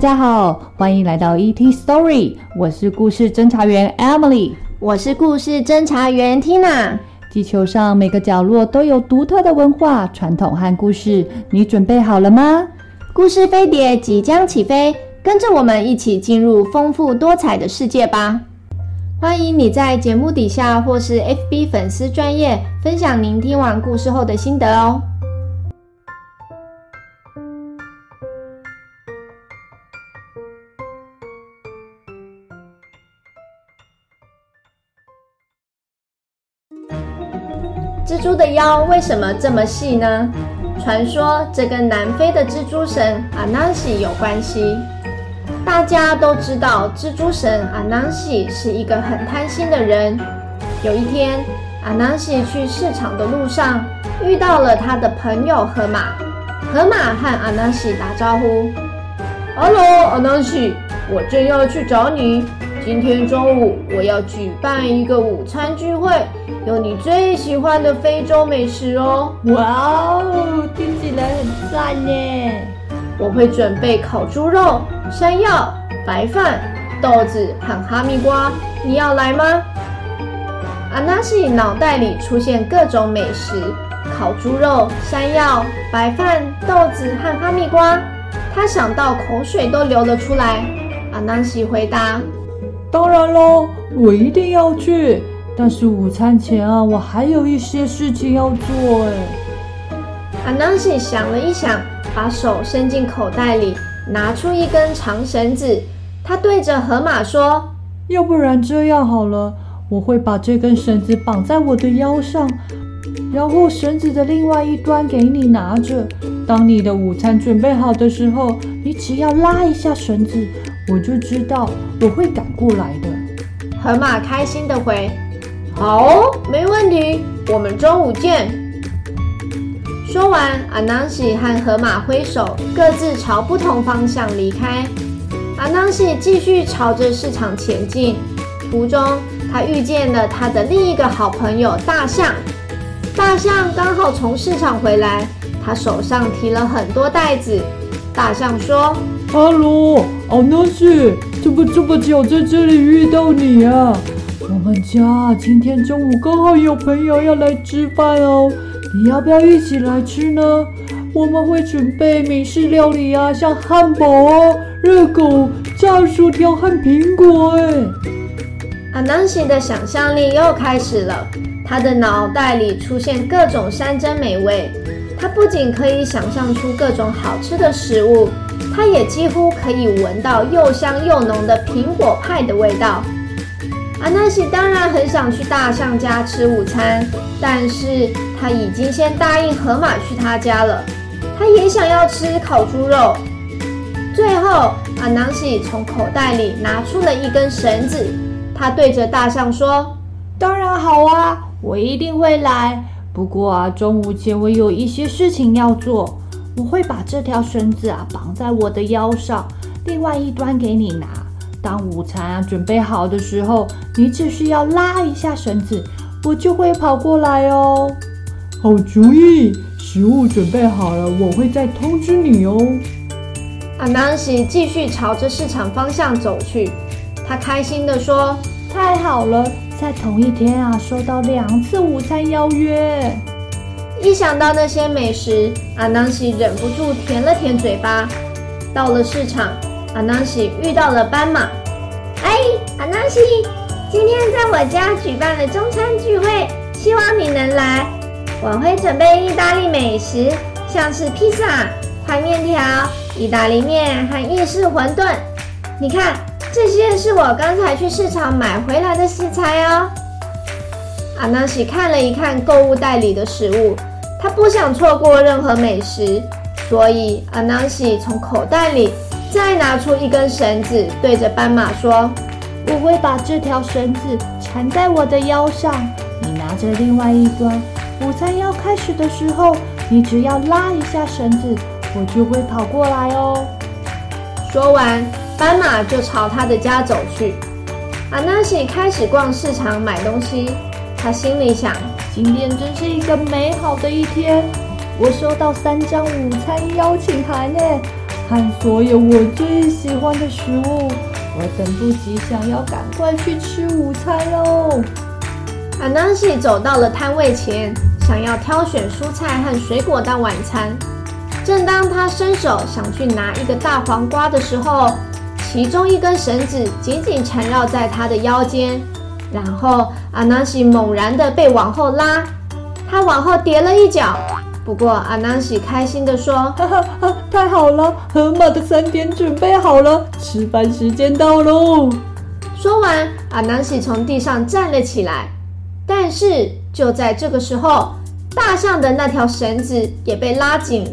家好，欢迎来到 ET Story，我是故事侦查员 Emily，我是故事侦查员 Tina。地球上每个角落都有独特的文化、传统和故事，你准备好了吗？故事飞碟即将起飞，跟着我们一起进入丰富多彩的世界吧！欢迎你在节目底下或是 FB 粉丝专页分享您听完故事后的心得哦。蜘蛛的腰为什么这么细呢？传说这跟南非的蜘蛛神阿南西有关系。大家都知道，蜘蛛神阿南西是一个很贪心的人。有一天，阿南西去市场的路上遇到了他的朋友河马。河马和阿南西打招呼：“Hello，阿南西，我正要去找你。今天中午我要举办一个午餐聚会，有你最喜欢的非洲美食哦。”哇哦，听起来很赞耶！我会准备烤猪肉。山药、白饭、豆子和哈密瓜，你要来吗？阿纳西脑袋里出现各种美食：烤猪肉、山药、白饭、豆子和哈密瓜。他想到口水都流了出来。阿纳西回答：“当然喽，我一定要去。但是午餐前啊，我还有一些事情要做。”哎，阿纳西想了一想，把手伸进口袋里。拿出一根长绳子，他对着河马说：“要不然这样好了，我会把这根绳子绑在我的腰上，然后绳子的另外一端给你拿着。当你的午餐准备好的时候，你只要拉一下绳子，我就知道我会赶过来的。”河马开心的回：“好，没问题，我们中午见。”说完，阿南西和河马挥手，各自朝不同方向离开。阿南西继续朝着市场前进，途中他遇见了他的另一个好朋友大象。大象刚好从市场回来，他手上提了很多袋子。大象说：“哈喽，阿南西，怎么这么巧在这里遇到你啊？我们家今天中午刚好有朋友要来吃饭哦。”你要不要一起来吃呢？我们会准备美式料理啊，像汉堡啊、热狗、炸薯条和苹果。哎，阿南西的想象力又开始了，他的脑袋里出现各种山珍美味。他不仅可以想象出各种好吃的食物，他也几乎可以闻到又香又浓的苹果派的味道。阿南西当然很想去大象家吃午餐，但是他已经先答应河马去他家了。他也想要吃烤猪肉。最后，阿南西从口袋里拿出了一根绳子，他对着大象说：“当然好啊，我一定会来。不过啊，中午前我有一些事情要做，我会把这条绳子啊绑在我的腰上，另外一端给你拿。”当午餐啊准备好的时候，你只需要拉一下绳子，我就会跑过来哦。好主意，食物准备好了，我会再通知你哦。阿南西继续朝着市场方向走去，他开心地说：“太好了，在同一天啊收到两次午餐邀约。”一想到那些美食，阿南西忍不住舔了舔嘴巴。到了市场。阿南西遇到了斑马。哎，阿南西，今天在我家举办了中餐聚会，希望你能来。我会准备意大利美食，像是披萨、宽面条、意大利面和意式馄饨。你看，这些是我刚才去市场买回来的食材哦。阿南西看了一看购物袋里的食物，他不想错过任何美食，所以阿南西从口袋里。再拿出一根绳子，对着斑马说：“我会把这条绳子缠在我的腰上，你拿着另外一端。午餐要开始的时候，你只要拉一下绳子，我就会跑过来哦。”说完，斑马就朝他的家走去。阿纳西开始逛市场买东西，他心里想：“今天真是一个美好的一天，我收到三张午餐邀请函耶。”和所有我最喜欢的食物，我等不及想要赶快去吃午餐喽。阿南西走到了摊位前，想要挑选蔬菜和水果当晚餐。正当他伸手想去拿一个大黄瓜的时候，其中一根绳子紧紧缠绕在他的腰间，然后阿南西猛然的被往后拉，他往后跌了一脚。不过阿南西开心地说：“哈哈哈，太好了，河马的餐点准备好了，吃饭时间到喽！”说完，阿南西从地上站了起来。但是就在这个时候，大象的那条绳子也被拉紧，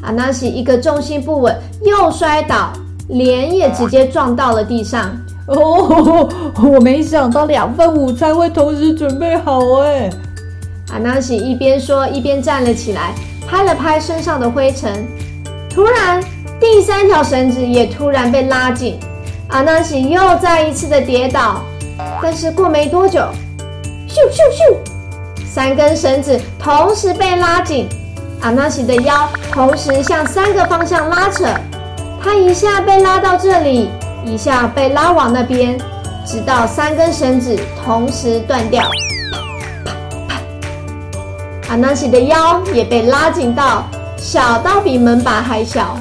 阿南西一个重心不稳，又摔倒，脸也直接撞到了地上。哦，我没想到两份午餐会同时准备好哎。阿南西一边说一边站了起来，拍了拍身上的灰尘。突然，第三条绳子也突然被拉紧，阿南西又再一次的跌倒。但是过没多久，咻咻咻，三根绳子同时被拉紧，阿南西的腰同时向三个方向拉扯，他一下被拉到这里，一下被拉往那边，直到三根绳子同时断掉。阿南西的腰也被拉紧到小到比门把还小。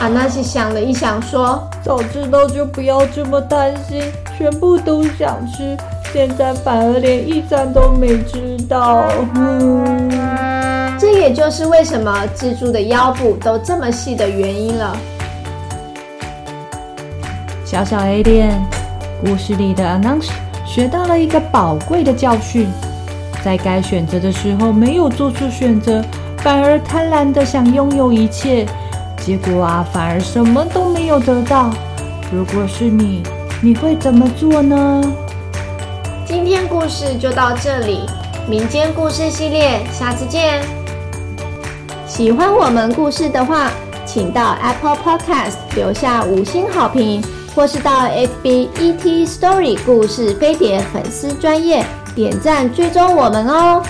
阿南西想了一想，说：“早知道就不要这么贪心，全部都想吃，现在反而连一餐都没吃到。”嗯，这也就是为什么蜘蛛的腰部都这么细的原因了。小小 A 店，故事里的 Announce 学到了一个宝贵的教训。在该选择的时候没有做出选择，反而贪婪的想拥有一切，结果啊，反而什么都没有得到。如果是你，你会怎么做呢？今天故事就到这里，民间故事系列，下次见。喜欢我们故事的话，请到 Apple Podcast 留下五星好评，或是到 FB ET Story 故事飞碟粉丝专业。点赞追踪我们哦！